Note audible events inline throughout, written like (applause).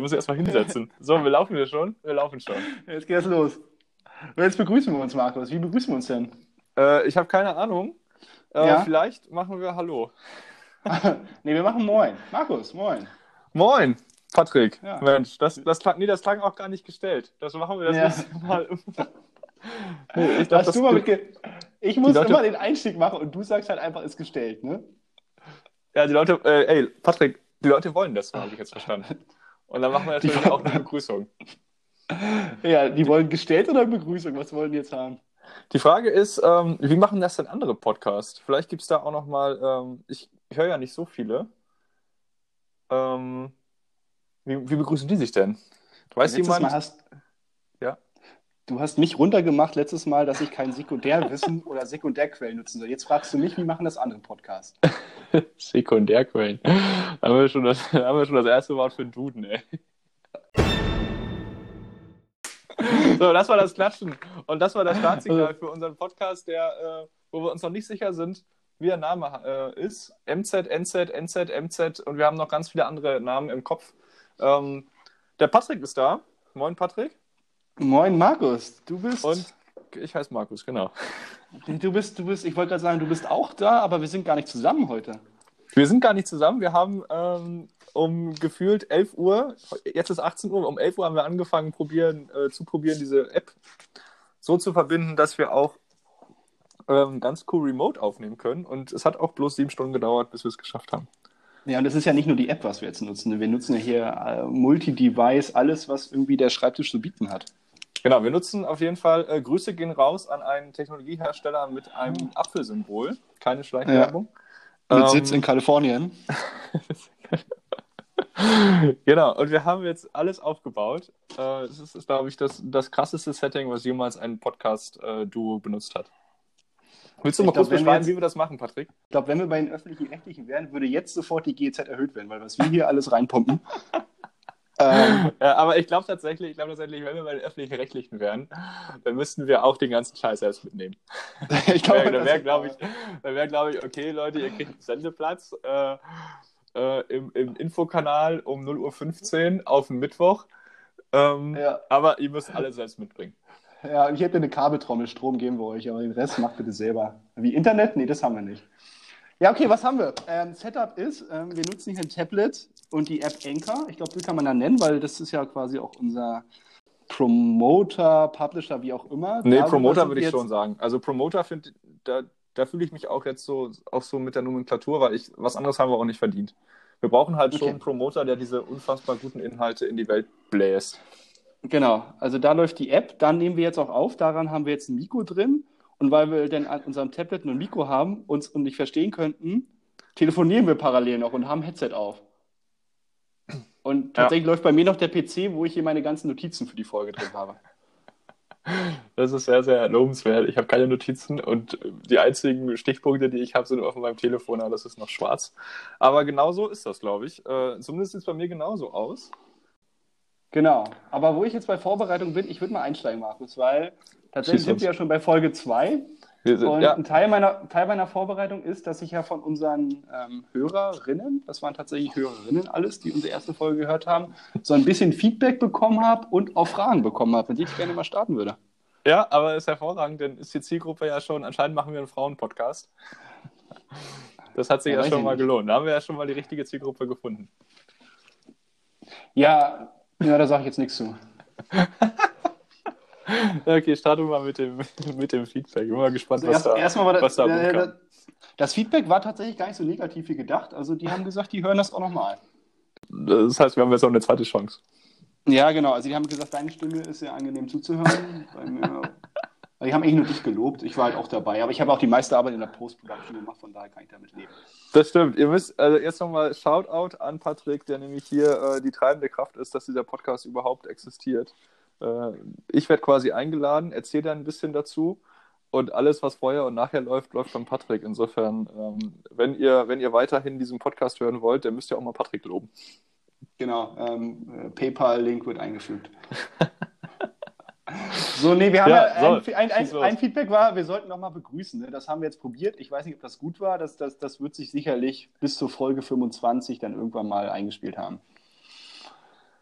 Wir müssen erstmal hinsetzen. So, wir laufen wir schon? Wir laufen schon. Jetzt geht es los. Und jetzt begrüßen wir uns, Markus. Wie begrüßen wir uns denn? Äh, ich habe keine Ahnung. Äh, Ja? Vielleicht machen wir Hallo. (laughs) nee, wir machen Moin. Markus, Moin. Moin, Patrick. Ja. Mensch, das, das, klang, nee, das klang auch gar nicht gestellt. Das machen wir das Ja. nächste Mal. (laughs) nee, ich dachte, Hast du mal das, mitge ich muss Leute- immer den Einstieg machen und du sagst halt einfach, ist gestellt, ne? ja, die Leute, äh, ey, Patrick, die Leute wollen das, habe ich jetzt verstanden. (laughs) Und dann machen wir natürlich auch eine Begrüßung. Ja, die wollen gestellt oder Begrüßung? Was wollen die jetzt haben? Die Frage ist, ähm, wie machen das denn andere Podcasts? Vielleicht gibt es da auch noch mal, ähm, ich höre ja nicht so viele. Ähm, wie, wie begrüßen die sich denn? Weiß jemand? Mal hast. Du hast mich runtergemacht letztes Mal, dass ich kein Sekundärwissen (laughs) oder Sekundärquellen nutzen soll. Jetzt fragst du mich, wie machen das andere Podcasts? (laughs) Sekundärquellen. Da haben wir schon das, da haben wir schon das erste Wort für Duden, ey. So, das war das Klatschen. Und das war der Startsignal für unseren Podcast, der, äh, wo wir uns noch nicht sicher sind, wie der Name äh, ist. MZ, NZ, NZ, MZ und wir haben noch ganz viele andere Namen im Kopf. Ähm, der Patrick ist da. Moin, Patrick. Moin, Markus. Du bist. Und ich heiße Markus, genau. Du bist, du bist, ich wollte gerade sagen, du bist auch da, aber wir sind gar nicht zusammen heute. Wir sind gar nicht zusammen. Wir haben ähm, um gefühlt 11 Uhr, jetzt ist 18 Uhr, um 11 Uhr haben wir angefangen probieren, äh, zu probieren, diese App so zu verbinden, dass wir auch ähm, ganz cool remote aufnehmen können. Und es hat auch bloß sieben Stunden gedauert, bis wir es geschafft haben. Ja, und das ist ja nicht nur die App, was wir jetzt nutzen. Wir nutzen ja hier äh, Multi-Device, alles, was irgendwie der Schreibtisch zu bieten hat. Genau, wir nutzen auf jeden Fall, äh, Grüße gehen raus an einen Technologiehersteller mit einem Apfelsymbol. Keine Schleichwerbung. Mit Ähm, Sitz in Kalifornien. (laughs) Genau, und wir haben jetzt alles aufgebaut. Äh, Es ist, ist glaube ich, das, das krasseste Setting, was jemals ein Podcast-Duo benutzt hat. Willst du Ich mal kurz glaub, wenn wir beschreiben, jetzt- wie wir das machen, Patrick? Ich glaube, wenn wir bei den öffentlich-rechtlichen wären, würde jetzt sofort die GZ erhöht werden, weil was wir hier alles reinpumpen. (laughs) ähm, Ja, aber ich glaube tatsächlich, ich glaube tatsächlich, wenn wir bei den öffentlich-rechtlichen wären, dann müssten wir auch den ganzen Scheiß selbst mitnehmen. (laughs) ich glaube, Wär- Dann wäre, glaube ich, dann wär, glaub ich, okay, Leute, ihr kriegt einen Sendeplatz äh, äh, im, im Infokanal um 0.15 Uhr auf den Mittwoch. Ähm, Ja. Aber ihr müsst alle selbst mitbringen. Ja, ich hätte eine Kabeltrommel, Strom geben wir euch, aber den Rest macht bitte selber. Wie Internet? Nee, das haben wir nicht. Ja, okay, was haben wir? Ähm, Setup ist, ähm, wir nutzen hier ein Tablet und die App Anchor. Ich glaube, die kann man da nennen, weil das ist ja quasi auch unser Promoter, Publisher, wie auch immer. Nee, Darüber Promoter würde ich jetzt- schon sagen. Also Promoter finde da, da fühle ich mich auch jetzt so auch so mit der Nomenklatur, weil ich was anderes haben wir auch nicht verdient. Wir brauchen halt schon Okay. einen Promoter, der diese unfassbar guten Inhalte in die Welt bläst. Genau, also da läuft die App, dann nehmen wir jetzt auch auf, daran haben wir jetzt ein Mikro drin und weil wir dann an unserem Tablet nur ein Mikro haben uns und nicht verstehen könnten, telefonieren wir parallel noch und haben Headset auf. Und tatsächlich läuft bei mir noch der PC, wo ich hier meine ganzen Notizen für die Folge drin habe. Das ist sehr, sehr lobenswert. Ich habe keine Notizen und die einzigen Stichpunkte, die ich habe, sind auf meinem Telefon, aber das ist noch schwarz. Aber genau so ist das, glaube ich. Äh, zumindest sieht es bei mir genauso aus. Genau, aber wo ich jetzt bei Vorbereitung bin, ich würde mal einsteigen, Markus, weil tatsächlich sind wir ja schon bei Folge 2 Wir sind, Und ja, ein Teil meiner, Teil meiner Vorbereitung ist, dass ich ja von unseren ähm, Hörerinnen, das waren tatsächlich Hörerinnen alles, die unsere erste Folge gehört haben, so ein bisschen Feedback bekommen habe und auch Fragen bekommen habe, mit denen ich gerne mal starten würde. ja, aber ist hervorragend, denn ist die Zielgruppe ja schon, anscheinend machen wir einen Frauen-Podcast. Das hat sich Ja, ja, schon mal nicht. gelohnt. Da haben wir ja schon mal die richtige Zielgruppe gefunden. Ja, ja da sage ich jetzt nichts zu. (laughs) (laughs) Okay, starten wir mal mit dem, (laughs) mit dem Feedback. Ich bin mal gespannt, Also was erst, da, erstmal war was das, da äh, das, das Feedback war tatsächlich gar nicht so negativ wie gedacht. Also die haben gesagt, die hören das auch nochmal. Das heißt, wir haben jetzt noch eine zweite Chance. Ja, genau. Also die haben gesagt, deine Stimme ist sehr angenehm zuzuhören. Bei mir, also die haben eigentlich nur dich gelobt. Ich war halt auch dabei. Aber ich habe auch die meiste Arbeit in der Post-Production gemacht, von daher kann ich damit leben. Das stimmt. Ihr müsst also erst nochmal Shoutout an Patrick, der nämlich hier äh, die treibende Kraft ist, dass dieser Podcast überhaupt existiert. Äh, ich werde quasi eingeladen, erzähle dann ein bisschen dazu und alles, was vorher und nachher läuft, läuft von Patrick. Insofern, ähm, wenn, ihr, wenn ihr weiterhin diesen Podcast hören wollt, dann müsst ihr auch mal Patrick loben. Genau. Ähm, äh, PayPal-Link wird eingefügt. (laughs) So, nee, wir haben Ja, ja, so, ein, ein, ein Feedback war, wir sollten nochmal begrüßen. Ne? Das haben wir jetzt probiert. Ich weiß nicht, ob das gut war. Das, das, das wird sich sicherlich bis zur Folge 25 dann irgendwann mal eingespielt haben.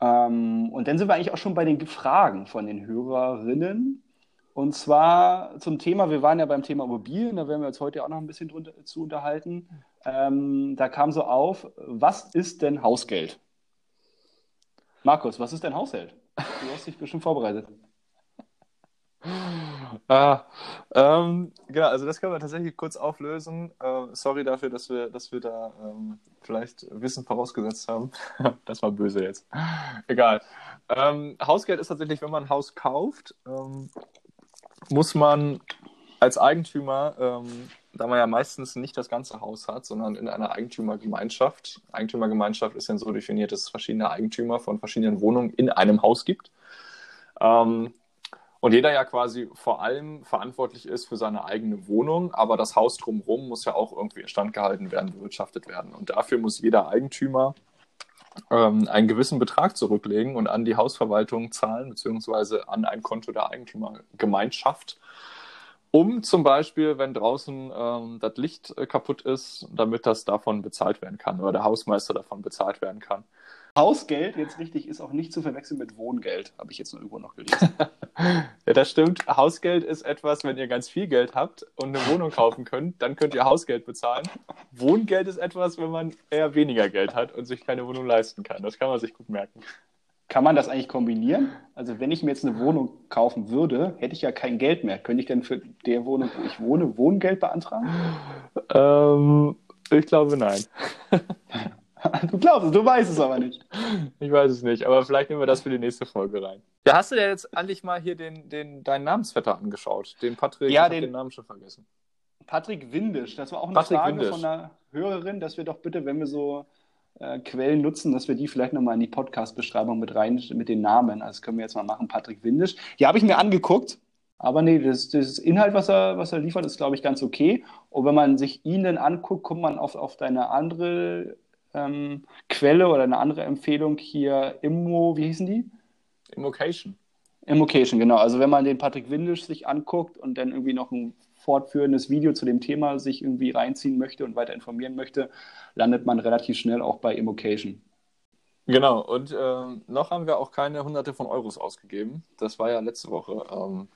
Ähm, und dann sind wir eigentlich auch schon bei den Fragen von den Hörerinnen. Und zwar zum Thema, wir waren ja beim Thema Immobilien, da werden wir uns heute auch noch ein bisschen drunter, zu unterhalten. Ähm, da kam so auf, was ist denn Hausgeld? Markus, was ist denn Hausgeld? Du hast dich bestimmt vorbereitet. (laughs) (laughs) Ah, ähm, genau, also das können wir tatsächlich kurz auflösen. Äh, sorry dafür, dass wir, dass wir da ähm, vielleicht Wissen vorausgesetzt haben. (laughs) das war böse jetzt. Egal. Ähm, Hausgeld ist tatsächlich, wenn man ein Haus kauft, ähm, muss man als Eigentümer, ähm, da man ja meistens nicht das ganze Haus hat, sondern in einer Eigentümergemeinschaft. Eigentümergemeinschaft ist dann so definiert, dass es verschiedene Eigentümer von verschiedenen Wohnungen in einem Haus gibt. Ähm, und jeder ja quasi vor allem verantwortlich ist für seine eigene Wohnung, aber das Haus drumherum muss ja auch irgendwie instand gehalten werden, bewirtschaftet werden. Und dafür muss jeder Eigentümer ähm, einen gewissen Betrag zurücklegen und an die Hausverwaltung zahlen, beziehungsweise an ein Konto der Eigentümergemeinschaft, um zum Beispiel, wenn draußen ähm, das Licht äh, kaputt ist, damit das davon bezahlt werden kann oder der Hausmeister davon bezahlt werden kann. Hausgeld, jetzt richtig, ist auch nicht zu verwechseln mit Wohngeld, habe ich jetzt nur irgendwo noch gelesen. (laughs) ja, das stimmt. Hausgeld ist etwas, wenn ihr ganz viel Geld habt und eine Wohnung kaufen könnt, dann könnt ihr Hausgeld bezahlen. Wohngeld ist etwas, wenn man eher weniger Geld hat und sich keine Wohnung leisten kann. Das kann man sich gut merken. Kann man das eigentlich kombinieren? Also wenn ich mir jetzt eine Wohnung kaufen würde, hätte ich ja kein Geld mehr. Könnte ich denn für der Wohnung, wo ich wohne, Wohngeld beantragen? Ähm, ich glaube nein. (laughs) Du glaubst es, du weißt es aber nicht. Ich weiß es nicht, aber vielleicht nehmen wir das für die nächste Folge rein. Ja, hast du dir jetzt endlich mal hier den, den, deinen Namensvetter angeschaut? Den Patrick, ja, den, den Namen schon vergessen. Patrick Windisch, das war auch eine Patrick Frage Windisch. von einer Hörerin, dass wir doch bitte, wenn wir so äh, Quellen nutzen, dass wir die vielleicht nochmal in die Podcast-Beschreibung mit rein, mit den Namen. Also das können wir jetzt mal machen, Patrick Windisch. Die habe ich mir angeguckt, aber nee, das, das Inhalt, was er, was er liefert, ist, glaube ich, ganz okay. Und wenn man sich ihn dann anguckt, kommt man auf, auf deine andere ähm, Quelle oder eine andere Empfehlung hier, Immo, wie hießen die? Immocation. Immocation, genau. Also wenn man den Patrick Windisch sich anguckt und dann irgendwie noch ein fortführendes Video zu dem Thema sich irgendwie reinziehen möchte und weiter informieren möchte, landet man relativ schnell auch bei Immocation. Genau, und ähm, noch haben wir auch keine hunderte von Euros ausgegeben. Das war ja letzte Woche ähm,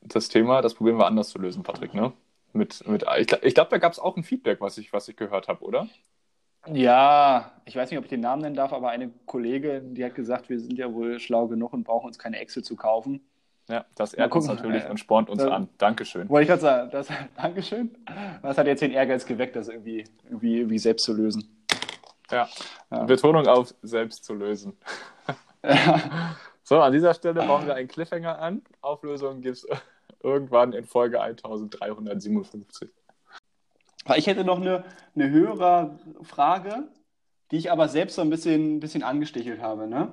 das Thema. Das probieren wir anders zu lösen, Patrick, ne? Mit, mit, ich glaube, glaub, da gab es auch ein Feedback, was ich, was ich gehört habe, oder? Ja, ich weiß nicht, ob ich den Namen nennen darf, aber eine Kollegin, die hat gesagt, wir sind ja wohl schlau genug und brauchen uns keine Excel zu kaufen. Ja, das ehrt uns natürlich und spornt uns äh, an. Dankeschön. Wollte ich gerade sagen, das, (laughs) Dankeschön. Das hat jetzt den Ehrgeiz geweckt, das irgendwie, irgendwie, irgendwie selbst zu lösen. Ja. Ja. Betonung auf selbst zu lösen. (laughs) So, an dieser Stelle bauen wir einen Cliffhanger an. Auflösung gibt es (laughs) irgendwann in Folge 1357. Ich hätte noch eine, eine höhere Frage, die ich aber selbst so ein bisschen, ein bisschen angestichelt habe. Ne?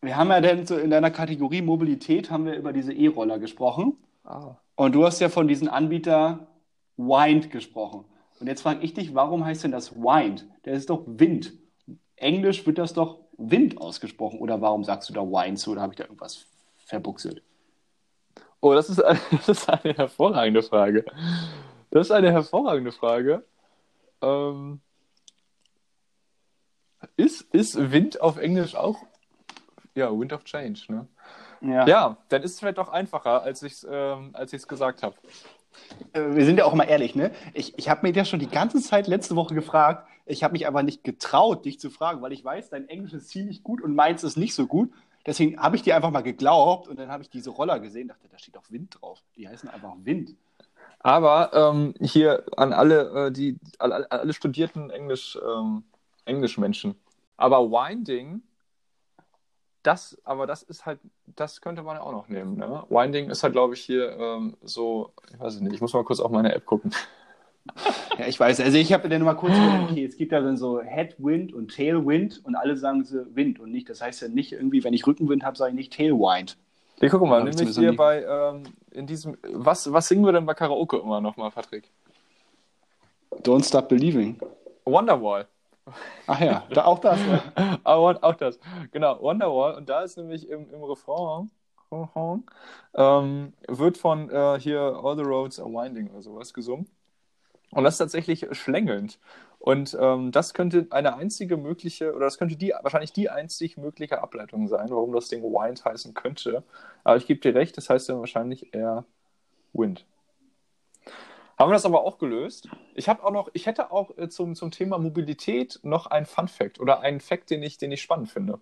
Wir haben ja dann so in deiner Kategorie Mobilität haben wir über diese E-Roller gesprochen. Ah. Und du hast ja von diesem Anbieter Wind gesprochen. Und jetzt frage ich dich, warum heißt denn das Wind? Der ist doch Wind. Englisch wird das doch Wind ausgesprochen. Oder warum sagst du da Wind so? Oder habe ich da irgendwas verbuchselt? Oh, das ist, (laughs) das ist eine hervorragende Frage. Das ist eine hervorragende Frage. Ähm, ist, ist Wind auf Englisch auch? Ja, Wind of Change, ne? Ja. Ja, dann ist es vielleicht doch einfacher, als ich es ähm, als ich's gesagt habe. Äh, Wir sind ja auch mal ehrlich, ne? Ich, ich habe mir das schon die ganze Zeit letzte Woche gefragt. Ich habe mich aber nicht getraut, dich zu fragen, weil ich weiß, dein Englisch ist ziemlich gut und meins ist nicht so gut. Deswegen habe ich dir einfach mal geglaubt und dann habe ich diese Roller gesehen, dachte, da steht auch Wind drauf. Die heißen einfach Wind. Aber ähm, hier an alle, äh, die, alle, alle studierten Englisch, ähm, Englischmenschen. Aber Winding, das, aber das ist halt, das könnte man ja auch noch nehmen. Ne? Winding ist halt, glaube ich, hier ähm, so, ich weiß nicht, ich muss mal kurz auf meine App gucken. (laughs) Ja, ich weiß. Also ich habe dann mal kurz gedacht, okay, es gibt ja dann so Headwind und Tailwind und alle sagen so Wind und nicht. Das heißt ja nicht irgendwie, wenn ich Rückenwind habe, sage ich nicht Tailwind. Hier, guck mal, Ja, nämlich hier nie. bei, ähm, in diesem, was, was singen wir denn bei Karaoke immer nochmal, Patrick? Don't stop believing. Wonderwall. Ach ja, da, auch das. Ja. (laughs) Aber auch das. Genau, Wonderwall. Und da ist nämlich im, im Refrain, Refrain ähm, wird von äh, hier All the Roads are Winding oder sowas gesungen. Und das ist tatsächlich schlängelnd. Und ähm, das könnte eine einzige mögliche, oder das könnte die wahrscheinlich die einzig mögliche Ableitung sein, warum das Ding Wind heißen könnte. Aber ich gebe dir recht, das heißt dann wahrscheinlich eher Wind. Haben wir das aber auch gelöst? Ich habe auch noch, ich hätte auch äh, zum, zum Thema Mobilität noch einen Fun Fact oder einen Fact, den ich, den ich spannend finde.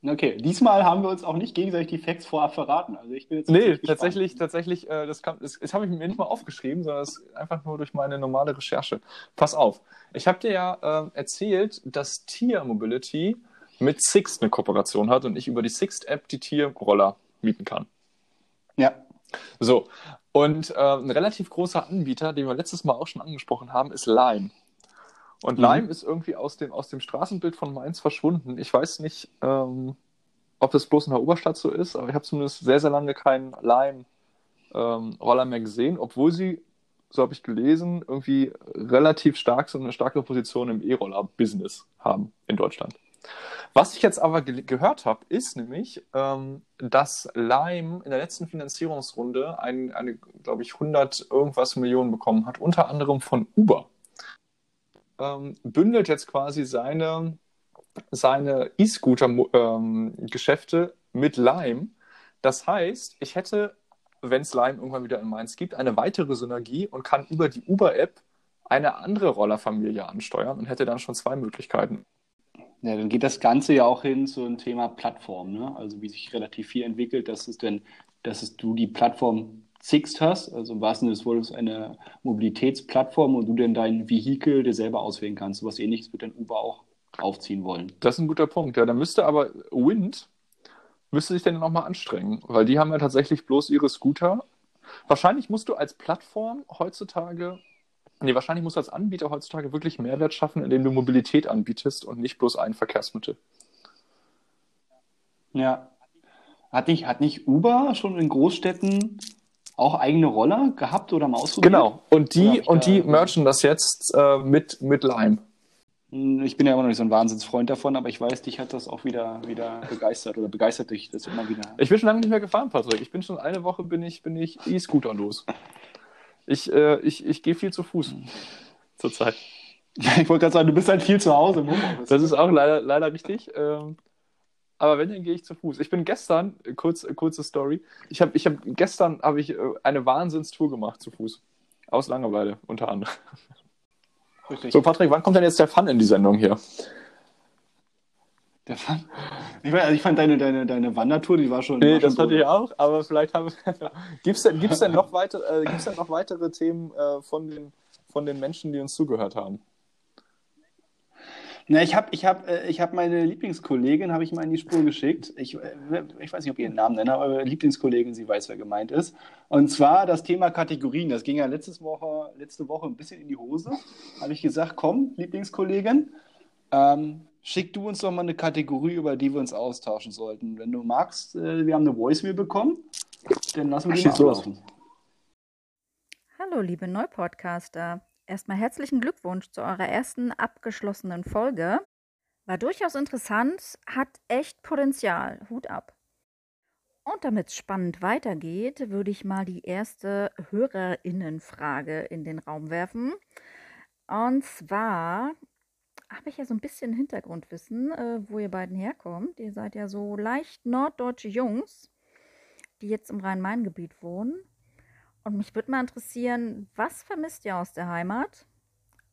Okay, diesmal haben wir uns auch nicht gegenseitig die Facts vorab verraten. Also ich bin jetzt nee, tatsächlich, tatsächlich, äh, das, kam, das, das habe ich mir nicht mal aufgeschrieben, sondern das ist einfach nur durch meine normale Recherche. Pass auf, ich habe dir ja äh, erzählt, dass Tier Mobility mit Sixt eine Kooperation hat und ich über die Sixt-App die Tierroller mieten kann. Ja. So, und äh, ein relativ großer Anbieter, den wir letztes Mal auch schon angesprochen haben, ist Lime. Und mhm. Lime ist irgendwie aus dem, aus dem Straßenbild von Mainz verschwunden. Ich weiß nicht, ähm, ob das bloß in der Oberstadt so ist, aber ich habe zumindest sehr, sehr lange keinen Lime-Roller ähm, mehr gesehen, obwohl sie, so habe ich gelesen, irgendwie relativ stark so eine starke Position im E-Roller-Business haben in Deutschland. Was ich jetzt aber ge gehört habe, ist nämlich, ähm, dass Lime in der letzten Finanzierungsrunde ein, eine, glaube ich, 100 irgendwas Millionen bekommen hat, unter anderem von Uber ähm, bündelt jetzt quasi seine, seine E-Scooter-Geschäfte ähm, mit Lime. Das heißt, ich hätte, wenn es Lime irgendwann wieder in Mainz gibt, eine weitere Synergie und kann über die Uber-App eine andere Rollerfamilie ansteuern und hätte dann schon zwei Möglichkeiten. Ja, dann geht das Ganze ja auch hin zu einem Thema Plattform, ne? Also wie sich relativ viel entwickelt, dass es denn, dass es du die Plattform Sixt hast, also im wahrsten Sinne des Wortes eine Mobilitätsplattform und du dann dein Vehikel dir selber auswählen kannst. So was ähnliches wird dann Uber auch aufziehen wollen. Das ist ein guter Punkt, ja. Da müsste aber Wind müsste sich dann nochmal anstrengen, weil die haben ja tatsächlich bloß ihre Scooter. Wahrscheinlich musst du als Plattform heutzutage, nee, wahrscheinlich musst du als Anbieter heutzutage wirklich Mehrwert schaffen, indem du Mobilität anbietest und nicht bloß ein Verkehrsmittel. Ja. Hat nicht, hat nicht Uber schon in Großstädten auch eigene Roller gehabt oder mal ausprobiert? Genau, und die, und die merchen das jetzt äh, mit, mit Lime. Hm, ich bin ja immer noch nicht so ein Wahnsinnsfreund davon, aber ich weiß, dich hat das auch wieder, wieder begeistert oder begeistert dich das immer wieder. Ich bin schon lange nicht mehr gefahren, Patrick. Ich bin schon eine Woche bin ich, bin ich E-Scooter los. Ich, äh, ich, ich gehe viel zu Fuß zurzeit. (laughs) Ich wollte gerade sagen, du bist halt viel zu Hause im Homeoffice. Das ist auch leider, leider richtig. Ähm, aber wenn, dann gehe ich zu Fuß. Ich bin gestern, kurz, kurze Story, ich habe ich hab, gestern habe ich äh, eine Wahnsinnstour gemacht zu Fuß. Aus Langeweile, unter anderem. Richtig. So, Patrick, wann kommt denn jetzt der Fun in die Sendung hier? Der Fun? Ich, mein, also ich fand deine, deine, deine Wandertour, die war schon. Nee, war das hatte ich auch, aber vielleicht haben wir. (laughs) Gibt es denn, gibt's denn, noch weiter, äh, denn noch weitere Themen äh, von, den, von den Menschen, die uns zugehört haben? Na, ich habe ich hab, äh, ich hab meine Lieblingskollegin, habe ich mal in die Spur geschickt. Ich, äh, ich weiß nicht, ob ich ihren Namen nenne, aber Lieblingskollegin, sie weiß, wer gemeint ist. Und zwar das Thema Kategorien. Das ging ja letztes Woche, letzte Woche ein bisschen in die Hose. Habe ich gesagt, komm, Lieblingskollegin, ähm, schick du uns doch mal eine Kategorie, über die wir uns austauschen sollten. Wenn du magst, äh, wir haben eine Voicemail bekommen, dann lassen wir die mal. Hallo, liebe Neupodcaster. Erstmal herzlichen Glückwunsch zu eurer ersten abgeschlossenen Folge. War durchaus interessant, hat echt Potenzial. Hut ab. Und damit es spannend weitergeht, würde ich mal die erste Hörerinnenfrage in den Raum werfen. Und zwar habe ich ja so ein bisschen Hintergrundwissen, äh, wo ihr beiden herkommt. Ihr seid ja so leicht norddeutsche Jungs, die jetzt im Rhein-Main-Gebiet wohnen. Und mich würde mal interessieren, was vermisst ihr aus der Heimat?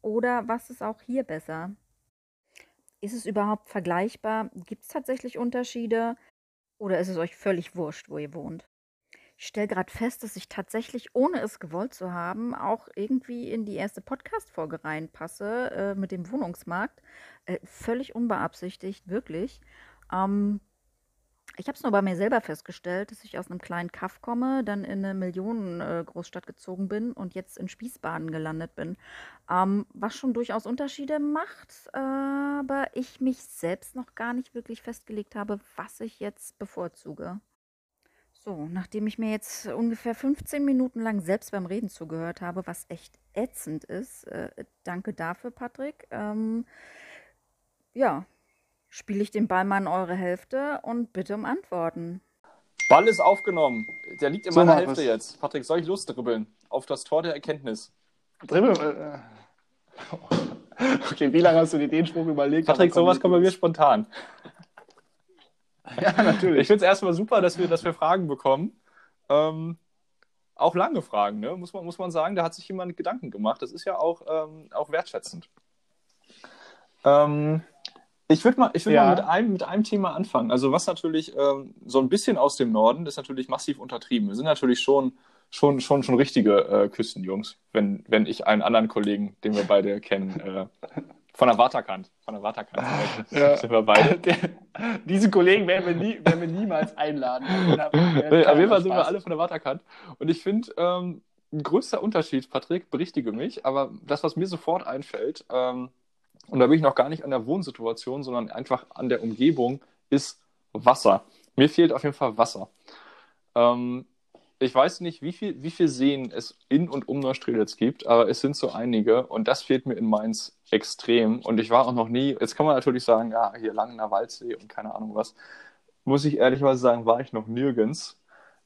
Oder was ist auch hier besser? Ist es überhaupt vergleichbar? Gibt es tatsächlich Unterschiede? Oder ist es euch völlig wurscht, wo ihr wohnt? Ich stelle gerade fest, dass ich tatsächlich, ohne es gewollt zu haben, auch irgendwie in die erste Podcast-Folge reinpasse äh, mit dem Wohnungsmarkt. Äh, völlig unbeabsichtigt, wirklich. Ähm, ich habe es nur bei mir selber festgestellt, dass ich aus einem kleinen Kaff komme, dann in eine Millionen-Großstadt äh, gezogen bin und jetzt in Spießbaden gelandet bin. Ähm, was schon durchaus Unterschiede macht, aber ich mich selbst noch gar nicht wirklich festgelegt habe, was ich jetzt bevorzuge. So, nachdem ich mir jetzt ungefähr 15 Minuten lang selbst beim Reden zugehört habe, was echt ätzend ist, äh, danke dafür, Patrick. Ähm, ja, spiele ich den Ball mal in eure Hälfte und bitte um Antworten. Ball ist aufgenommen. Der liegt in so meiner Hälfte jetzt. Patrick, soll ich losdribbeln? Auf das Tor der Erkenntnis. Dribbel. Äh, (laughs) Okay, wie lange hast du dir den Spruch überlegt? Patrick, sowas kommt bei mir spontan. Ja, natürlich. Ich finde es erstmal super, dass wir, dass wir Fragen bekommen. Ähm, auch lange Fragen, ne? muss, man, muss man sagen. Da hat sich jemand Gedanken gemacht. Das ist ja auch, ähm, auch wertschätzend. Ähm, ich würde mal, ich würd Ja. mal mit, einem, mit einem Thema anfangen. Also, was natürlich ähm, so ein bisschen aus dem Norden ist natürlich massiv untertrieben. Wir sind natürlich schon, schon, schon, schon richtige äh, Küstenjungs, wenn, wenn ich einen anderen Kollegen, den wir beide kennen, äh, von der Waterkant, von der Waterkant (laughs) Ja. sind wir beide. (laughs) Der, diesen Kollegen werden wir, nie, werden wir niemals einladen. (laughs) Nee, Auf jeden Fall sind wir alle von der Waterkant. Und ich finde, ähm, ein größter Unterschied, Patrick, berichtige mich, aber das, was mir sofort einfällt, ähm, und da bin ich noch gar nicht an der Wohnsituation, sondern einfach an der Umgebung, ist Wasser. Mir fehlt auf jeden Fall Wasser. Ähm, ich weiß nicht, wie viel, wie viel Seen es in und um Neustrelitz gibt, aber es sind so einige und das fehlt mir in Mainz extrem. Und ich war auch noch nie, jetzt kann man natürlich sagen, ja, hier Langener Waldsee und keine Ahnung was. Muss ich ehrlicherweise sagen, war ich noch nirgends.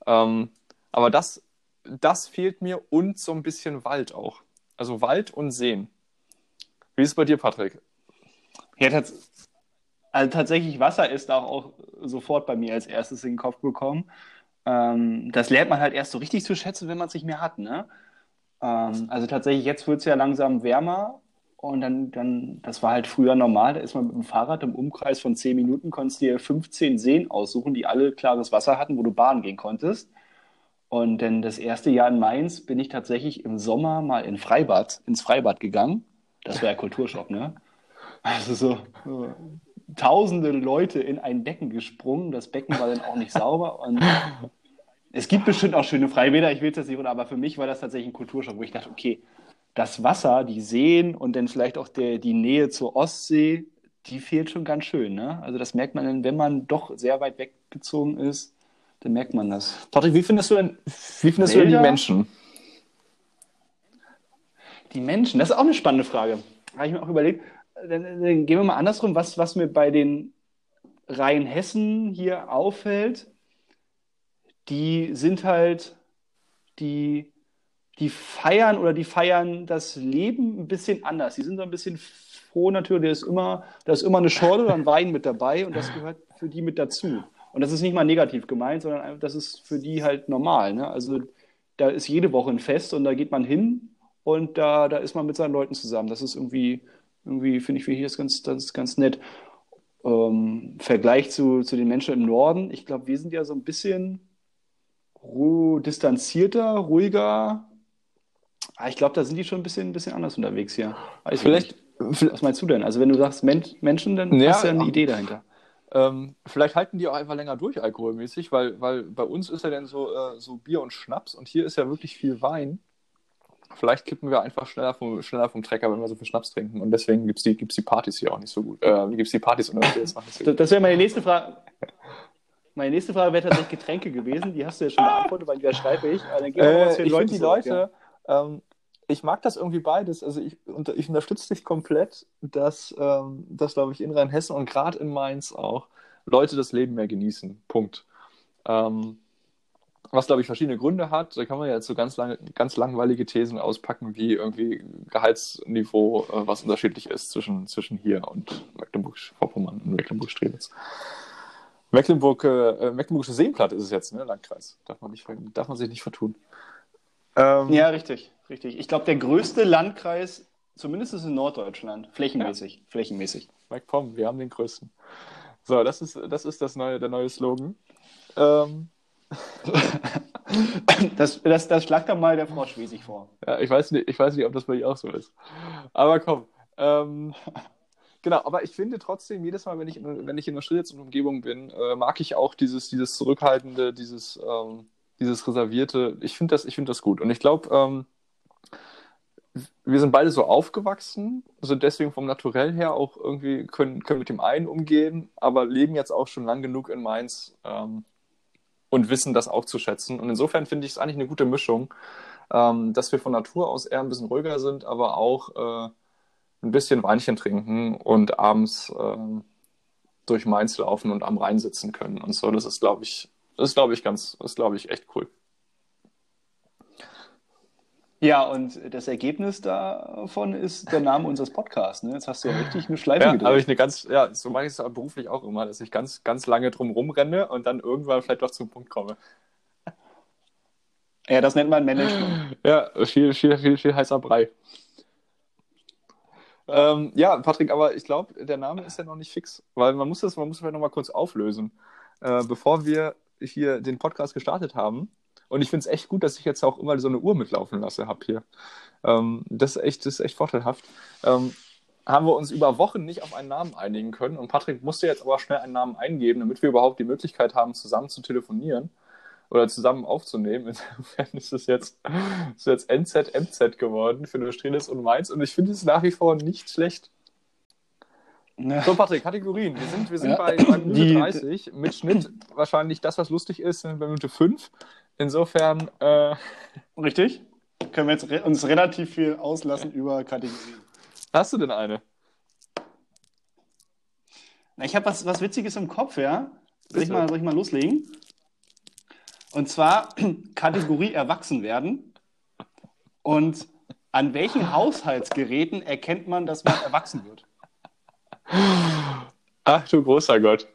Ähm, aber das, das fehlt mir und so ein bisschen Wald auch. Also Wald und Seen. Wie ist es bei dir, Patrick? Ja, tats also tatsächlich Wasser ist auch, auch sofort bei mir als erstes in den Kopf gekommen. Ähm, das lernt man halt erst so richtig zu schätzen, wenn man es nicht mehr hat, ne? Ähm, also tatsächlich, jetzt wird es ja langsam wärmer und dann, dann, das war halt früher normal, da ist man mit dem Fahrrad im Umkreis von 10 Minuten, konntest dir 15 Seen aussuchen, die alle klares Wasser hatten, wo du baden gehen konntest. Und dann das erste Jahr in Mainz bin ich tatsächlich im Sommer mal in Freibad, ins Freibad gegangen. Das war ja Kulturschock, ne? Also so, so tausende Leute in ein Becken gesprungen. Das Becken war dann auch nicht sauber. Und es gibt bestimmt auch schöne Freibäder, ich will es jetzt nicht, runter, aber für mich war das tatsächlich ein Kulturschock, wo ich dachte, okay, das Wasser, die Seen und dann vielleicht auch der, die Nähe zur Ostsee, die fehlt schon ganz schön. Ne? Also das merkt man dann, wenn man doch sehr weit weggezogen ist, dann merkt man das. Patrick, wie findest du denn, wie findest du denn die? Menschen? Die Menschen, das ist auch eine spannende Frage. Habe ich mir auch überlegt. Dann, dann gehen wir mal andersrum, was, was mir bei den Rheinhessen hier auffällt. Die sind halt, die, die feiern oder die feiern das Leben ein bisschen anders. Die sind so ein bisschen froh natürlich, da ist immer, da ist immer eine Schorle oder ein Wein mit dabei und das gehört für die mit dazu. Und das ist nicht mal negativ gemeint, sondern das ist für die halt normal. Ne? Also da ist jede Woche ein Fest und da geht man hin und da, da ist man mit seinen Leuten zusammen. Das ist irgendwie, irgendwie finde ich, für hier ist ganz, das ganz nett. Ähm, Vergleich zu, zu den Menschen im Norden, ich glaube, wir sind ja so ein bisschen ru distanzierter, ruhiger. Ah, ich glaube, da sind die schon ein bisschen, ein bisschen anders unterwegs hier. Weiß ich Vielleicht. Was meinst du denn? Also wenn du sagst Men Menschen, dann Ja, hast du ja eine ja. Idee dahinter. ähm, vielleicht halten die auch einfach länger durch alkoholmäßig, weil, weil bei uns ist ja dann so, äh, so Bier und Schnaps und hier ist ja wirklich viel Wein. Vielleicht kippen wir einfach schneller vom, schneller vom Trecker, wenn wir so viel Schnaps trinken. Und deswegen gibt es die, gibt's die Partys hier auch nicht so gut. Äh, gibt es die Partys nicht so Das, wäre meine nächste Frage. Meine nächste Frage wäre tatsächlich Getränke gewesen. Die hast du ja schon beantwortet, weil die schreibe ich. Aber dann Äh, ich finde die Leute, ähm, ich mag das irgendwie beides. Also ich, unter, ich unterstütze dich komplett, dass, ähm, dass glaube ich, in Rheinhessen und gerade in Mainz auch Leute das Leben mehr genießen. Punkt. Ähm, was, glaube ich, verschiedene Gründe hat. Da kann man ja jetzt so ganz, lange, ganz langweilige Thesen auspacken, wie irgendwie Gehaltsniveau, äh, was unterschiedlich ist zwischen, zwischen hier und Mecklenburg-Vorpommern und Mecklenburg-Strelitz. Mecklenburg, äh, Mecklenburgische Seenplatte ist es jetzt, ne? Landkreis. Darf man, nicht, darf man sich nicht vertun. Ähm, Ja, richtig, richtig. Ich glaube, der größte Landkreis, zumindest in Norddeutschland, flächenmäßig, flächenmäßig. MacPom, wir haben den größten. So, das ist, das ist das neue, der neue Slogan. Ähm, (laughs) Das, das, das schlagt dann mal der Frau Schwesig vor. ja, ich, weiß nicht, ich weiß nicht, ob das bei ihr auch so ist. Aber komm. Ähm, genau, aber ich finde trotzdem, jedes Mal, wenn ich in, wenn ich in Schritz und Umgebung bin, äh, mag ich auch dieses, dieses Zurückhaltende, dieses, ähm, dieses Reservierte. Ich finde das, ich finde das gut. Und ich glaube, ähm, wir sind beide so aufgewachsen, sind deswegen vom Naturell her auch irgendwie, können, können mit dem einen umgehen, aber leben jetzt auch schon lang genug in Mainz ähm, und wissen das auch zu schätzen. Und insofern finde ich es eigentlich eine gute Mischung, ähm, dass wir von Natur aus eher ein bisschen ruhiger sind, aber auch äh, ein bisschen Weinchen trinken und abends ähm, durch Mainz laufen und am Rhein sitzen können und so. Das ist, glaube ich, das ist, glaube ich, ganz, das ist, glaube ich, echt cool. Ja, und das Ergebnis davon ist der Name unseres Podcasts. Ne? Jetzt hast du ja richtig eine Schleife Ja, gedreht. habe ich eine ganz, ja, so mache ich es beruflich auch immer, dass ich ganz, ganz lange drum rumrenne und dann irgendwann vielleicht doch zum Punkt komme. Ja, das nennt man Management. Ja, viel, viel, viel, viel heißer Brei. Ähm, ja, Patrick, aber ich glaube, der Name ist ja noch nicht fix, weil man muss das, man muss vielleicht noch mal kurz auflösen. Äh, bevor wir hier den Podcast gestartet haben, und ich finde es echt gut, dass ich jetzt auch immer so eine Uhr mitlaufen lasse habe hier. Ähm, das, ist echt, das ist echt vorteilhaft. Ähm, haben wir uns über Wochen nicht auf einen Namen einigen können und Patrick musste jetzt aber schnell einen Namen eingeben, damit wir überhaupt die Möglichkeit haben, zusammen zu telefonieren oder zusammen aufzunehmen. Insofern ist es jetzt, ist jetzt NZMZ geworden für Neustrelitz und Mainz und ich finde es nach wie vor nicht schlecht. So, Patrick, Kategorien. Wir sind, wir sind Ja. bei, bei Minute Die- 30. Mit Schnitt wahrscheinlich das, was lustig ist, sind bei Minute 5. Insofern, äh, Richtig? Können wir jetzt re uns relativ viel auslassen über Kategorien. hast du denn eine? Na, ich habe was, was Witziges im Kopf, ja? Soll ich, mal, soll ich mal loslegen? Und zwar (clears throat) Kategorie Erwachsen werden. Und an welchen Haushaltsgeräten erkennt man, dass man erwachsen wird? Ach du großer Gott.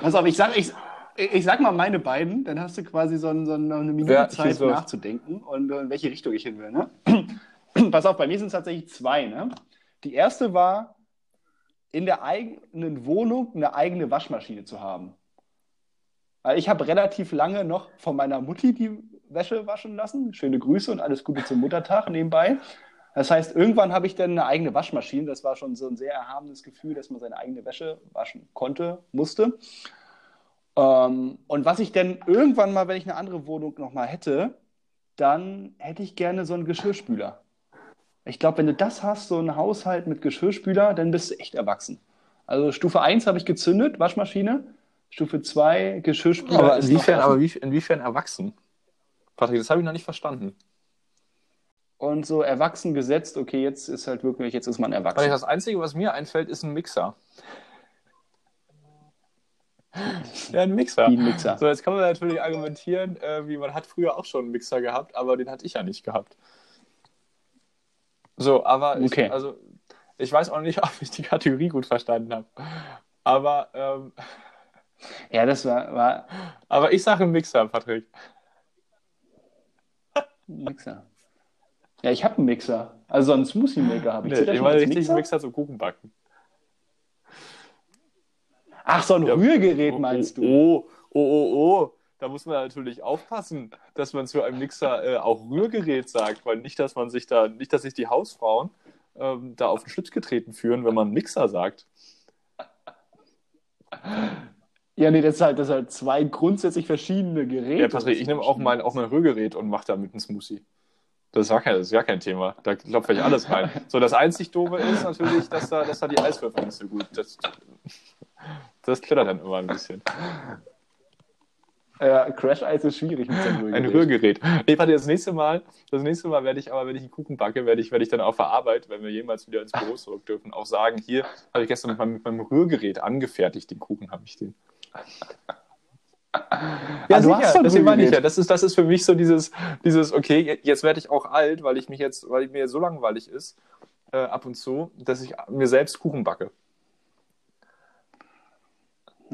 Pass auf, ich sag, ich, ich sag mal meine beiden, dann hast du quasi so, ein, so eine Minute Ja, Zeit nachzudenken und in welche Richtung ich hin will. Ne? (clears throat) Pass auf, bei mir sind es tatsächlich zwei. Ne? Die erste war, in der eigenen Wohnung eine eigene Waschmaschine zu haben. Weil ich habe relativ lange noch von meiner Mutti die Wäsche waschen lassen. Schöne Grüße und alles Gute zum Muttertag nebenbei. Das heißt, irgendwann habe ich dann eine eigene Waschmaschine. Das war schon so ein sehr erhabenes Gefühl, dass man seine eigene Wäsche waschen konnte, musste. Ähm, und was ich denn irgendwann mal, wenn ich eine andere Wohnung nochmal hätte, dann hätte ich gerne so einen Geschirrspüler. Ich glaube, wenn du das hast, so einen Haushalt mit Geschirrspüler, dann bist du echt erwachsen. Also Stufe 1 habe ich gezündet, Waschmaschine. Stufe 2, Geschirrspüler. Aber inwiefern, noch aber wie, inwiefern erwachsen? Patrick, das habe ich noch nicht verstanden. Und so erwachsen gesetzt, okay, jetzt ist halt wirklich, jetzt ist man Patrick, erwachsen. das Einzige, was mir einfällt, ist ein Mixer. Ja, ein Mixer. Wie ein Mixer. So, jetzt kann man natürlich argumentieren, äh, wie man hat früher auch schon einen Mixer gehabt, aber den hatte ich ja nicht gehabt. So, aber Okay. ich, also, ich weiß auch nicht, (laughs) ob ich die Kategorie gut verstanden habe. Aber, ähm, Ja, das war, war aber ich sage Mixer, Patrick. Mixer. Ja, ich habe einen Mixer. Also so einen Smoothie-Maker habe ich. Nee, ich meine richtig Mixer? Mixer zum Kuchenbacken. Ach, so ein Ja. Rührgerät meinst du? Oh, oh, oh, oh. Da muss man natürlich aufpassen, dass man zu einem Mixer äh, auch Rührgerät sagt, weil nicht, dass man sich da, nicht, dass sich die Hausfrauen ähm, da auf den Schlips getreten führen, wenn man Mixer sagt. Ja, nee, das halt, das ist halt zwei grundsätzlich verschiedene Geräte. Ja, Patrick, ich nehme auch mein, auch mein Rührgerät und mache damit einen Smoothie. Das ist gar kein, das ist gar kein Thema. Da klopfe ich alles rein. (laughs) So, das einzig Doofe ist natürlich, dass da, dass da die Eiswürfel nicht so gut. Das, das klettert dann immer ein bisschen. Ja, Crash Eis ist schwierig mit seinem Rührgerät. Ein Rührgerät. Nee, warte, das nächste Mal, das nächste Mal werde ich aber, wenn ich einen Kuchen backe, werde ich, werde ich dann auf der Arbeit, wenn wir jemals wieder ins Büro zurück dürfen, auch sagen, hier habe ich gestern mit meinem, mit meinem Rührgerät angefertigt, den Kuchen habe ich den. (laughs) Ja, du hast so ein deswegen ich Rührgerät. ja. Das ist, das ist für mich so dieses, dieses, okay, jetzt werde ich auch alt, weil ich mich jetzt, weil mir so langweilig ist, äh, ab und zu, dass ich mir selbst Kuchen backe.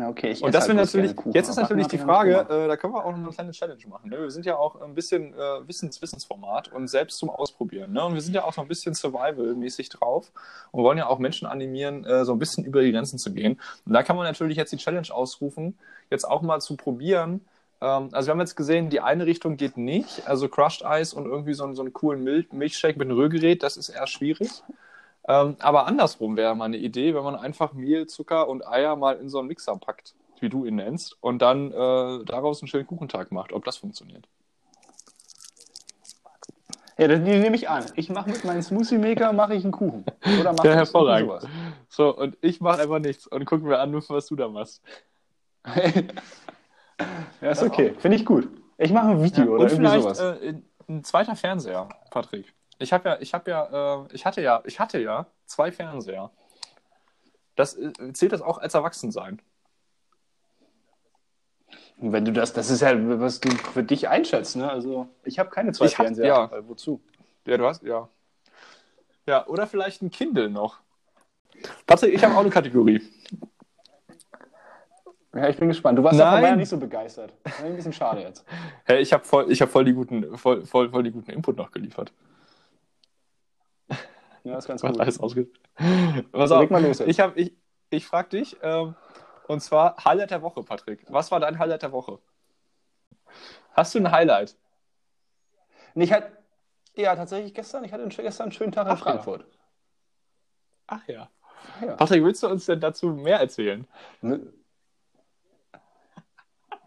Okay, ich Und das halt wäre bloß natürlich, Kuchen, jetzt ist natürlich die Frage, äh, da können wir auch noch eine kleine Challenge machen. Ne? Wir sind ja auch ein bisschen äh, Wissens, Wissensformat und selbst zum Ausprobieren. Ne? Und wir sind ja auch so ein bisschen Survival-mäßig drauf und wollen ja auch Menschen animieren, äh, so ein bisschen über die Grenzen zu gehen. Und da kann man natürlich jetzt die Challenge ausrufen, jetzt auch mal zu probieren. Ähm, also wir haben jetzt gesehen, die eine Richtung geht nicht, also Crushed Eis und irgendwie so, einen- so einen coolen Milch Milchshake mit einem Rührgerät, das ist eher schwierig. Ähm, aber andersrum wäre mal eine Idee, wenn man einfach Mehl, Zucker und Eier mal in so einen Mixer packt, wie du ihn nennst, und dann äh, daraus einen schönen Kuchentag macht, ob das funktioniert. Ja, das, die nehme ich an. Ich mache mit meinem Smoothie-Maker mache ich einen Kuchen. Oder mache Ja, hervorragend. sowas. So, und ich mache einfach nichts und gucken wir an, was du da machst. (laughs) ja, ist okay. Finde ich gut. Ich mache ein Video oder und irgendwie vielleicht sowas. äh, ein zweiter Fernseher, Patrick. Ich habe ja, ich habe ja, äh, ich hatte ja, ich hatte ja zwei Fernseher. Das äh, zählt das auch als Erwachsensein. Und wenn du das, das ist ja, was du für dich einschätzt, ne? Also, ich habe keine zwei Ich hab- Fernseher. ja. Weil wozu? Ja, du hast, ja. Ja, oder vielleicht ein Kindle noch. Patrick, ich habe auch eine Kategorie. Ja, ich bin gespannt. Du warst Nein. ja nicht so begeistert. Das ist ein bisschen schade jetzt. (laughs) Hey, ich habe voll, ich hab voll, die guten, voll, voll, voll die guten Input noch geliefert. Ja, ist ganz gut. alles ausge... Pass auf, mal los jetzt. ich, hab, ich, ich frage dich, ähm, und zwar Highlight der Woche, Patrick. Was war dein Highlight der Woche? Hast du ein Highlight? Nee, ich hatte, ja, tatsächlich gestern, ich hatte gestern einen schönen Tag in Ach ja. Frankfurt. Ach ja. Ja. Patrick, willst du uns denn dazu mehr erzählen? Nö.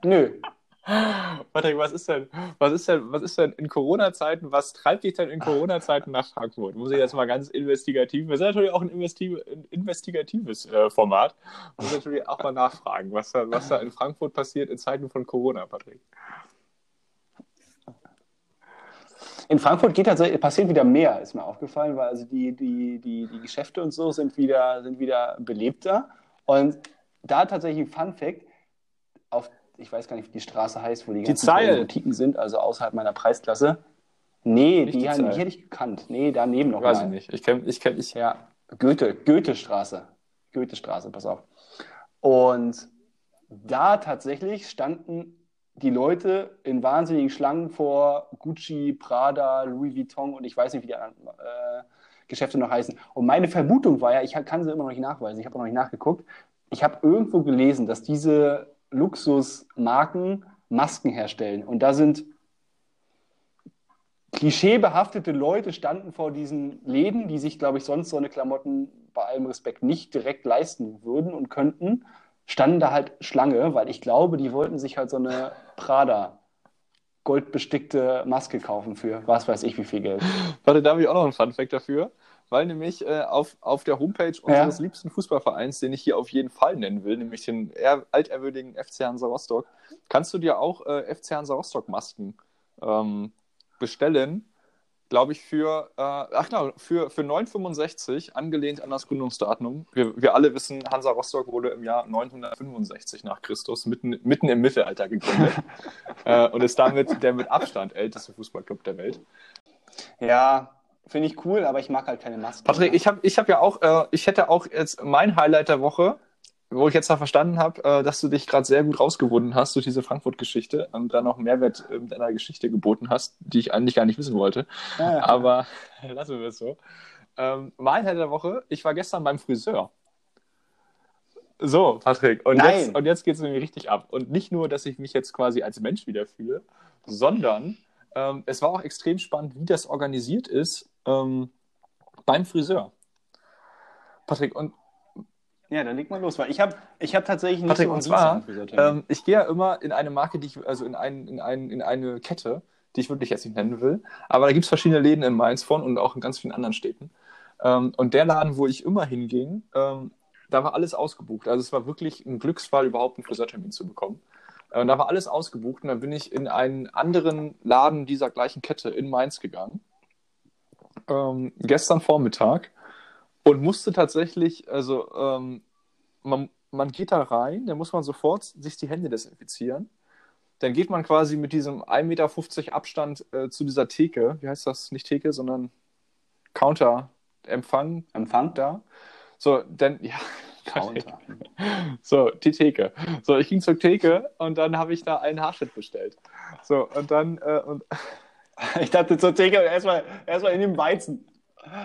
Nö. Patrick, was ist denn, was ist denn, was ist denn in Corona-Zeiten, was treibt dich denn in Corona-Zeiten nach Frankfurt? Muss ich jetzt mal ganz investigativ, wir sind natürlich auch ein, investi ein investigatives äh, Format, muss natürlich auch mal nachfragen, was da, was da in Frankfurt passiert in Zeiten von Corona, Patrick. In Frankfurt geht tatsächlich, passiert wieder mehr, ist mir aufgefallen, weil also die, die, die, die Geschäfte und so sind wieder, sind wieder belebter. Und da tatsächlich ein Fun Fact, auf, ich weiß gar nicht, wie die Straße heißt, wo die ganzen Zeil. Boutiquen sind, also außerhalb meiner Preisklasse. Nee, Nicht die, die die, Zeil. hätte ich gekannt. Nee, daneben noch Weiß mal. ich nicht. Ich kenne, ich kenne, ich. Ja, Goethe, Goethestraße. Goethestraße, pass auf. Und da tatsächlich standen die Leute in wahnsinnigen Schlangen vor Gucci, Prada, Louis Vuitton und ich weiß nicht, wie die anderen äh, Geschäfte noch heißen. Und meine Vermutung war ja, ich kann sie immer noch nicht nachweisen, ich habe noch nicht nachgeguckt. Ich habe irgendwo gelesen, dass diese Luxusmarken Masken herstellen. Und da sind klischeebehaftete Leute standen vor diesen Läden, die sich, glaube ich, sonst so eine Klamotten bei allem Respekt nicht direkt leisten würden und könnten, standen da halt Schlange, weil ich glaube, die wollten sich halt so eine Prada goldbestickte Maske kaufen für was weiß ich wie viel Geld. Warte, da habe ich auch noch einen Funfact dafür, weil nämlich äh, auf, auf der Homepage unseres liebsten Fußballvereins, den ich hier auf jeden Fall nennen will, nämlich den ehr, altehrwürdigen FC Hansa Rostock, kannst du dir auch äh, FC Hansa Rostock Masken ähm, bestellen, glaube ich, für, äh, ach genau, für, für 9,65, angelehnt an das Gründungsdatum. Wir, wir alle wissen, Hansa Rostock wurde im Jahr 965 nach Christus, mitten, mitten im Mittelalter gegründet (laughs) äh, und ist damit der mit Abstand älteste Fußballclub der Welt. Ja, finde ich cool, aber ich mag halt keine Masken. Patrick, ich habe ich hab ja auch, äh, ich hätte auch jetzt mein Highlight der Woche, wo ich jetzt noch verstanden habe, äh, dass du dich gerade sehr gut rausgewunden hast durch diese Frankfurt-Geschichte und dann noch Mehrwert äh, mit einer Geschichte geboten hast, die ich eigentlich gar nicht wissen wollte. Ja, ja. Aber (laughs) lassen wir es so. Ähm, mein Highlight der Woche, ich war gestern beim Friseur. So, Patrick, und Nein. jetzt, und jetzt geht es nämlich richtig ab. Und nicht nur, dass ich mich jetzt quasi als Mensch wieder fühle, sondern ähm, es war auch extrem spannend, wie das organisiert ist ähm, beim Friseur. Patrick, und ja, dann leg mal los, weil ich habe ich hab tatsächlich nicht Patrick, so und zwar, ähm, ich gehe ja immer in eine Marke, die ich, also in, ein, in, ein, in eine Kette, die ich wirklich jetzt nicht nennen will. Aber da gibt es verschiedene Läden in Mainz von und auch in ganz vielen anderen Städten. Ähm, und der Laden, wo ich immer hinging, ähm, da war alles ausgebucht. Also es war wirklich ein Glücksfall, überhaupt einen Friseurtermin zu bekommen. Äh, da war alles ausgebucht und dann bin ich in einen anderen Laden dieser gleichen Kette in Mainz gegangen. Ähm, gestern Vormittag und musste tatsächlich, also ähm, man, man geht da rein, dann muss man sofort sich die Hände desinfizieren. Dann geht man quasi mit diesem 1,50 Meter Abstand äh, zu dieser Theke, wie heißt das? Nicht Theke, sondern Counter, Empfang Empfang? da. So, dann, ja, (laughs) Counter. so, die Theke. So, ich ging zur Theke und dann habe ich da einen Haarschnitt bestellt. So, und dann, äh, und, (laughs) Ich dachte zur Theke erstmal erstmal in dem Weizen.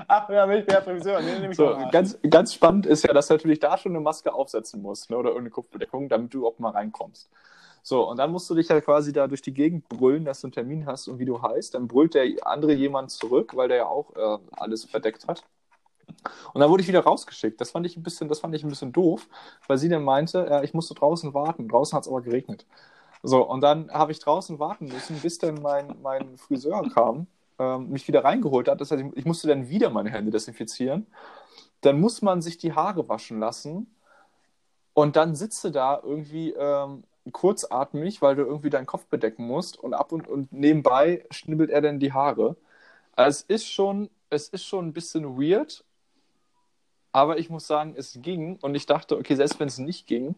Ach ja, ich bin ja Friseur. Nee, ich so, auch ganz, ganz spannend ist ja, dass du natürlich da schon eine Maske aufsetzen musst, ne, oder irgendeine Kopfbedeckung, damit du überhaupt mal reinkommst. So, und dann musst du dich ja quasi da durch die Gegend brüllen, dass du einen Termin hast und wie du heißt. Dann brüllt der andere jemand zurück, weil der ja auch äh, alles verdeckt hat. Und dann wurde ich wieder rausgeschickt. Das fand ich ein bisschen, das fand ich ein bisschen doof, weil sie dann meinte, äh, ich musste draußen warten. Draußen hat es aber geregnet. So, und dann habe ich draußen warten müssen, bis dann mein, mein Friseur kam, ähm, mich wieder reingeholt hat. Das heißt, ich, ich musste dann wieder meine Hände desinfizieren. Dann muss man sich die Haare waschen lassen. Und dann sitze da irgendwie ähm, kurzatmig, weil du irgendwie deinen Kopf bedecken musst. Und ab und, und nebenbei schnibbelt er dann die Haare. Also es ist schon, es ist schon ein bisschen weird. Aber ich muss sagen, es ging. Und ich dachte, okay, selbst wenn es nicht ging,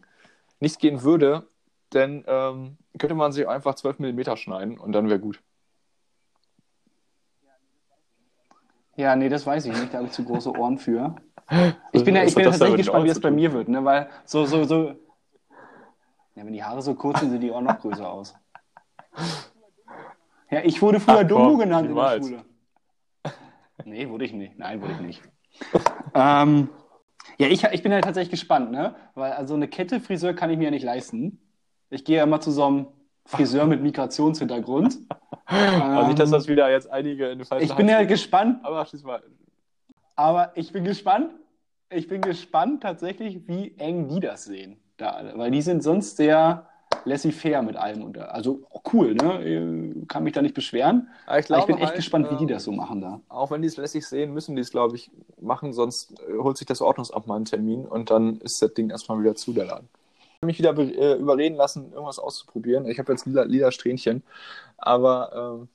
nicht gehen würde, dann ähm, könnte man sich einfach 12 mm schneiden und dann wäre gut. Ja, nee, das weiß ich nicht. Da habe ich zu große Ohren für. (laughs) Ich bin ja, ich bin ja tatsächlich gespannt, wie es bei mir wird, ne? Weil so, so, so. Ja, wenn die Haare so kurz sind, sehen die Ohren noch größer aus. Ja, ich wurde früher Ach, Dumbo komm, genannt in der niemals. Schule. Nee, wurde ich nicht. Nein, wurde ich nicht. ähm, ja, ich, ich bin ja tatsächlich gespannt, ne? Weil also eine Kette Friseur kann ich mir ja nicht leisten. Ich gehe ja immer zu so einem Friseur mit Migrationshintergrund. (laughs) Also nicht, dass Ähm, das wieder jetzt einige in den falschen Ich bin ja gespannt, Aber schieß mal. aber ich bin gespannt. Ich bin gespannt tatsächlich, wie eng die das sehen. Da alle. Weil die sind sonst sehr laissez-faire mit allem. Und, also auch cool, ne? Ich Kann mich da nicht beschweren. Aber ich, Aber ich glaube bin echt halt, gespannt, wie die ähm, das so machen da. Auch wenn die es lässig sehen, müssen die es, glaube ich, machen, sonst äh, holt sich das Ordnungsamt mal einen Termin und dann ist das Ding erstmal wieder zu, der Laden. Ich habe mich wieder äh, überreden lassen, irgendwas auszuprobieren. Ich habe jetzt lila, lila Strähnchen, aber ähm,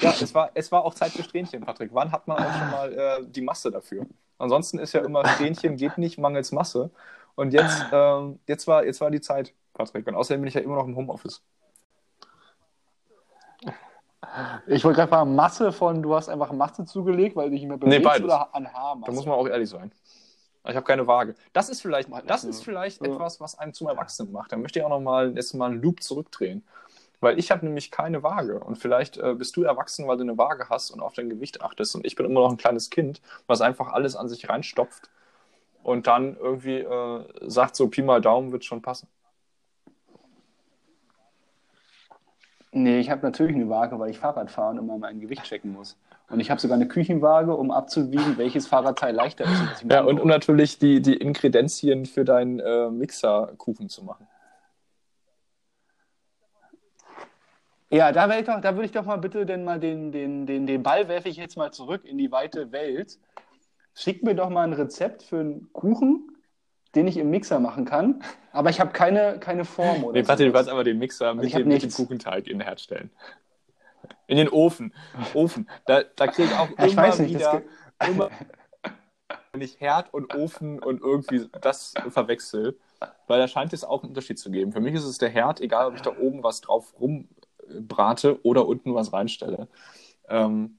ja, es war, es war auch Zeit für Strähnchen, Patrick. Wann hat man auch schon mal äh, die Masse dafür? Ansonsten ist ja immer Strähnchen geht nicht, mangels Masse. Und jetzt, ähm, jetzt, war, jetzt war die Zeit, Patrick. Und außerdem bin ich ja immer noch im Homeoffice. Ich wollte gerade fragen, Masse von, du hast einfach Masse zugelegt, weil du dich nicht mehr bewegst beides. oder an Haarmasse? Da muss man auch ehrlich sein. Ich habe keine Waage. Das ist vielleicht, das Ja. ist vielleicht Ja. etwas, was einen zum Erwachsenen macht. Da möchte ich auch noch mal, jetzt mal einen Loop zurückdrehen. Weil ich habe nämlich keine Waage. Und vielleicht äh, bist du erwachsen, weil du eine Waage hast und auf dein Gewicht achtest. Und ich bin immer noch ein kleines Kind, was einfach alles an sich reinstopft und dann irgendwie äh, sagt, so Pi mal Daumen wird schon passen. Nee, ich habe natürlich eine Waage, weil ich Fahrrad fahre und immer mein Gewicht checken muss. Und ich habe sogar eine Küchenwaage, um abzuwiegen, welches Fahrradteil leichter ist. Ja, und um natürlich die, die Inkredenzien für deinen äh, Mixerkuchen zu machen. Ja, da, wär ich doch, da würde ich doch mal bitte denn mal den, den, den, den Ball werfe ich jetzt mal zurück in die weite Welt. Schickt mir doch mal ein Rezept für einen Kuchen, den ich im Mixer machen kann. Aber ich habe keine, keine Form oder Nee, Patrick, du sowas. kannst aber den Mixer mit, ich hab dem, mit dem. Kuchenteig in den Herd stellen. In den Ofen. Ofen. Da, da kriege ich auch ich immer weiß nicht, wieder, immer, wenn ich Herd und Ofen und irgendwie das verwechsel, weil da scheint es auch einen Unterschied zu geben. Für mich ist es der Herd, egal ob ich da oben was drauf rumbrate oder unten was reinstelle. Ähm,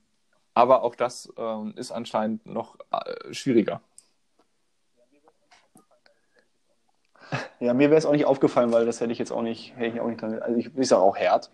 aber auch das ähm, ist anscheinend noch äh, schwieriger. Ja, mir wäre es auch nicht aufgefallen, weil das hätte ich jetzt auch nicht, hätte ich auch nicht. Also ich, ich sage auch Herd.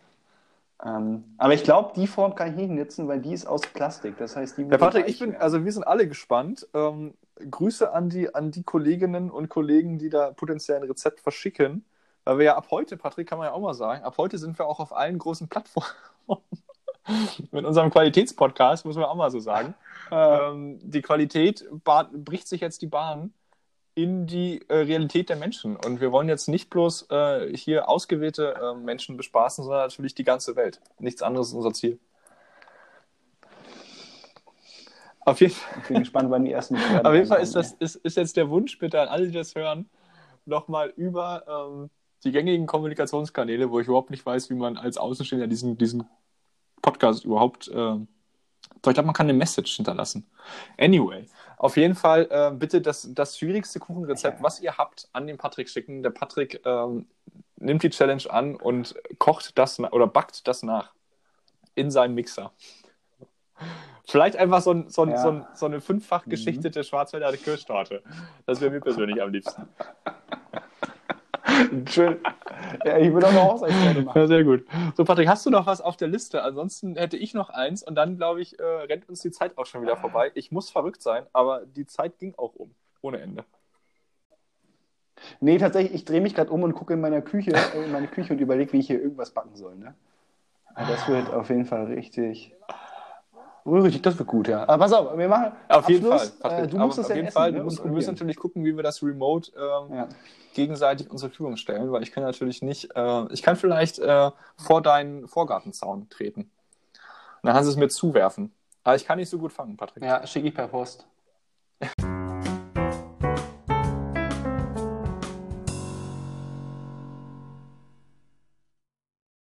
Ähm, aber ich glaube, die Form kann ich nicht nutzen, weil die ist aus Plastik. Das heißt, die Ja, würde Patrick, ich bin, werden. also wir sind alle gespannt. Ähm, Grüße an die, an die Kolleginnen und Kollegen, die da potenziell ein Rezept verschicken. Weil wir ja ab heute, Patrick, kann man ja auch mal sagen, ab heute sind wir auch auf allen großen Plattformen. (laughs) Mit unserem Qualitätspodcast, muss man auch mal so sagen. Ähm, die Qualität bricht sich jetzt die Bahn in die äh, Realität der Menschen. Und wir wollen jetzt nicht bloß äh, hier ausgewählte äh, Menschen bespaßen, sondern natürlich die ganze Welt. Nichts anderes ist unser Ziel. Auf jeden Fall. Ich bin gespannt, wann die ersten (laughs) Auf jeden Fall ist, das, ist, ist jetzt der Wunsch, bitte an alle, die das hören, nochmal über ähm, die gängigen Kommunikationskanäle, wo ich überhaupt nicht weiß, wie man als Außenstehender diesen, diesen Podcast überhaupt. doch, ich glaube, man kann eine Message hinterlassen. Anyway, auf jeden Fall äh, bitte das, das schwierigste Kuchenrezept, was ihr habt, an den Patrick schicken. Der Patrick ähm, nimmt die Challenge an und kocht das oder backt das nach in seinen Mixer. Vielleicht einfach so, ein, so, ein, Ja. so, ein, so eine fünffach geschichtete Schwarzwälder Kirschtorte. Das wäre mir persönlich am liebsten. (laughs) Schön. Ja, ich würde auch eine Hochzeitstorte machen. Ja, sehr gut. So, Patrick, hast du noch was auf der Liste? Ansonsten hätte ich noch eins und dann, glaube ich, äh, rennt uns die Zeit auch schon wieder vorbei. Ich muss verrückt sein, aber die Zeit ging auch um. Ohne Ende. Nee, tatsächlich, ich drehe mich gerade um und gucke in meiner Küche, äh, in meine Küche und überlege, wie ich hier irgendwas backen soll. Ne? Das wird auf jeden Fall richtig. Richtig, das wird gut, ja. Aber pass auf, wir machen. Auf jeden Fall. Abschluss. Äh, du musst das auf ja jeden essen, Fall. ne? Musst, wir müssen natürlich gucken, wie wir das Remote ähm, Ja. gegenseitig uns zur Verfügung stellen, weil ich kann natürlich nicht, äh, ich kann vielleicht äh, vor deinen Vorgartenzaun treten. Und dann kannst du es mir zuwerfen. Aber ich kann nicht so gut fangen, Patrick. ja, schicke ich per Post. (laughs)